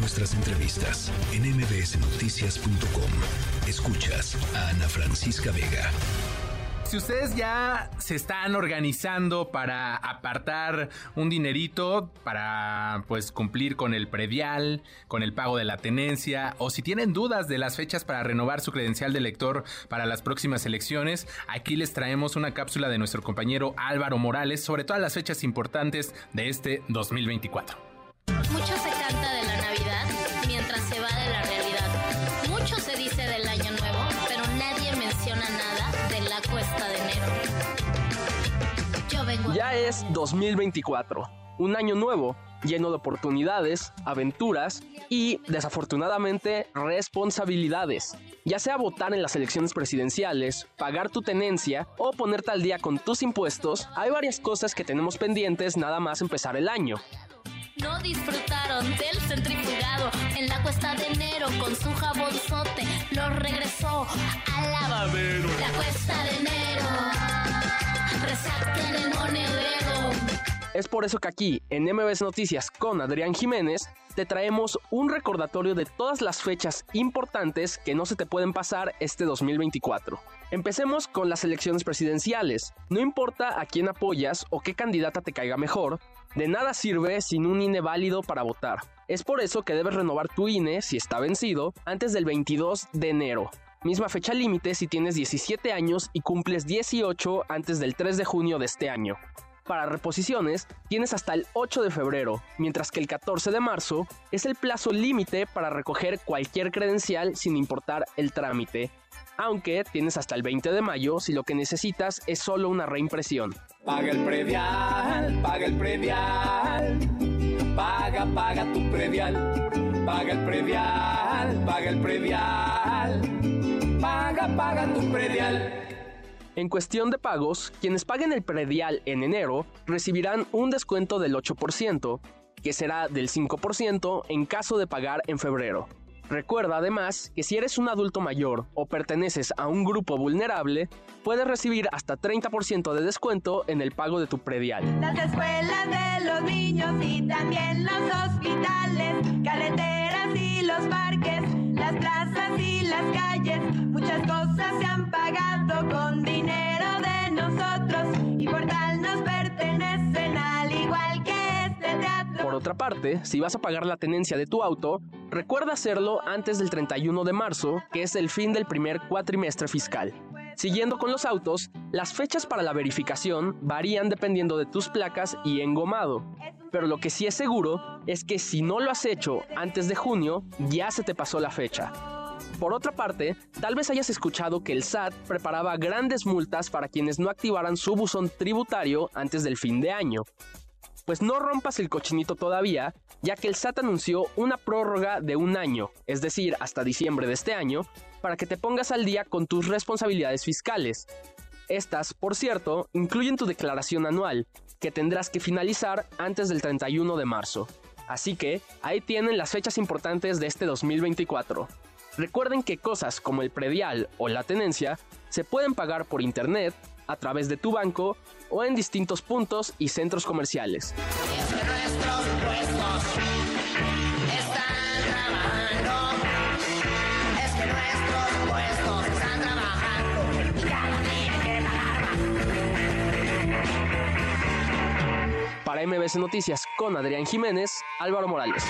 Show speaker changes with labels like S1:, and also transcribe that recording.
S1: nuestras entrevistas en mbsnoticias.com. Escuchas a Ana Francisca Vega.
S2: Si ustedes ya se están organizando para apartar un dinerito para pues cumplir con el predial, con el pago de la tenencia o si tienen dudas de las fechas para renovar su credencial de lector para las próximas elecciones, aquí les traemos una cápsula de nuestro compañero Álvaro Morales sobre todas las fechas importantes de este 2024.
S3: Ya es 2024, un año nuevo lleno de oportunidades, aventuras y, desafortunadamente, responsabilidades. Ya sea votar en las elecciones presidenciales, pagar tu tenencia o ponerte al día con tus impuestos, hay varias cosas que tenemos pendientes nada más empezar el año.
S4: No disfrutaron del centrifugado en la cuesta de enero con su jabonzote. Lo regresó al lavadero. La cuesta de enero.
S3: Es por eso que aquí, en MBS Noticias con Adrián Jiménez, te traemos un recordatorio de todas las fechas importantes que no se te pueden pasar este 2024. Empecemos con las elecciones presidenciales. No importa a quién apoyas o qué candidata te caiga mejor, de nada sirve sin un INE válido para votar. Es por eso que debes renovar tu INE, si está vencido, antes del 22 de enero. Misma fecha límite si tienes 17 años y cumples 18 antes del 3 de junio de este año. Para reposiciones tienes hasta el 8 de febrero, mientras que el 14 de marzo es el plazo límite para recoger cualquier credencial sin importar el trámite, aunque tienes hasta el 20 de mayo si lo que necesitas es solo una reimpresión.
S5: Paga el predial, paga el predial, paga, paga tu predial, paga el predial, paga el predial, paga, paga tu predial.
S3: En cuestión de pagos, quienes paguen el predial en enero recibirán un descuento del 8%, que será del 5% en caso de pagar en febrero. Recuerda además que si eres un adulto mayor o perteneces a un grupo vulnerable, puedes recibir hasta 30% de descuento en el pago de tu predial.
S6: Las escuelas de los niños y también los hospitales, carreteras y los parques, las plazas y las calles, muchas cosas se han pagado con dinero
S3: otra parte, si vas a pagar la tenencia de tu auto, recuerda hacerlo antes del 31 de marzo, que es el fin del primer cuatrimestre fiscal. Siguiendo con los autos, las fechas para la verificación varían dependiendo de tus placas y engomado. Pero lo que sí es seguro es que si no lo has hecho antes de junio, ya se te pasó la fecha. Por otra parte, tal vez hayas escuchado que el SAT preparaba grandes multas para quienes no activaran su buzón tributario antes del fin de año. Pues no rompas el cochinito todavía, ya que el SAT anunció una prórroga de un año, es decir, hasta diciembre de este año, para que te pongas al día con tus responsabilidades fiscales. Estas, por cierto, incluyen tu declaración anual, que tendrás que finalizar antes del 31 de marzo. Así que ahí tienen las fechas importantes de este 2024. Recuerden que cosas como el predial o la tenencia se pueden pagar por internet, a través de tu banco o en distintos puntos y centros comerciales. Para MBC Noticias con Adrián Jiménez, Álvaro Morales.